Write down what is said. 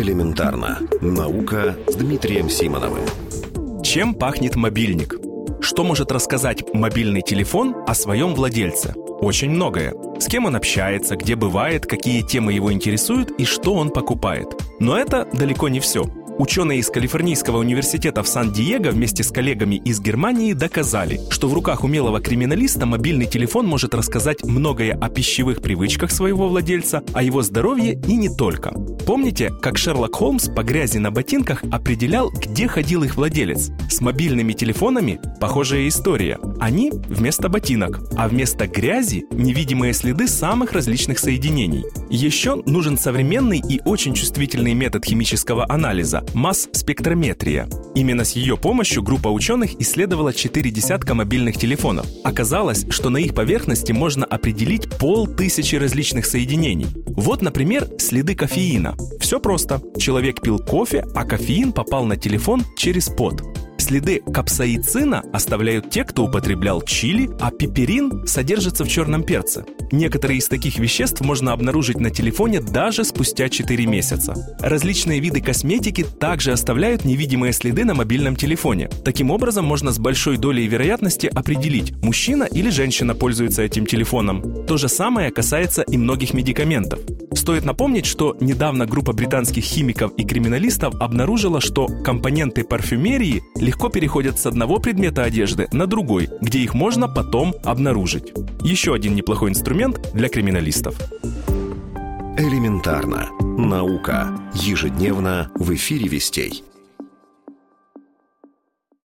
Элементарно. Наука с Дмитрием Симоновым. Чем пахнет мобильник? Что может рассказать мобильный телефон о своем владельце? Очень многое. С кем он общается, где бывает, какие темы его интересуют и что он покупает. Но это далеко не все. Ученые из Калифорнийского университета в Сан-Диего вместе с коллегами из Германии доказали, что в руках умелого криминалиста мобильный телефон может рассказать многое о пищевых привычках своего владельца, о его здоровье и не только. Помните, как Шерлок Холмс по грязи на ботинках определял, где ходил их владелец? Мобильными телефонами похожая история. Они вместо ботинок, а вместо грязи невидимые следы самых различных соединений. Еще нужен современный и очень чувствительный метод химического анализа – масс-спектрометрия. Именно с ее помощью группа ученых исследовала четыре десятка мобильных телефонов. Оказалось, что на их поверхности можно определить полтысячи различных соединений. Вот, например, следы кофеина. Все просто. Человек пил кофе, а кофеин попал на телефон через пот. Следы капсаицина оставляют те, кто употреблял чили, а пеперин содержится в черном перце. Некоторые из таких веществ можно обнаружить на телефоне даже спустя 4 месяца. Различные виды косметики также оставляют невидимые следы на мобильном телефоне. Таким образом, можно с большой долей вероятности определить, мужчина или женщина пользуется этим телефоном. То же самое касается и многих медикаментов. Стоит напомнить, что недавно группа британских химиков и криминалистов обнаружила, что компоненты парфюмерии легко переходят с одного предмета одежды на другой, где их можно потом обнаружить. Еще один неплохой инструмент для криминалистов. Элементарно. Наука. Ежедневно в эфире «Вестей».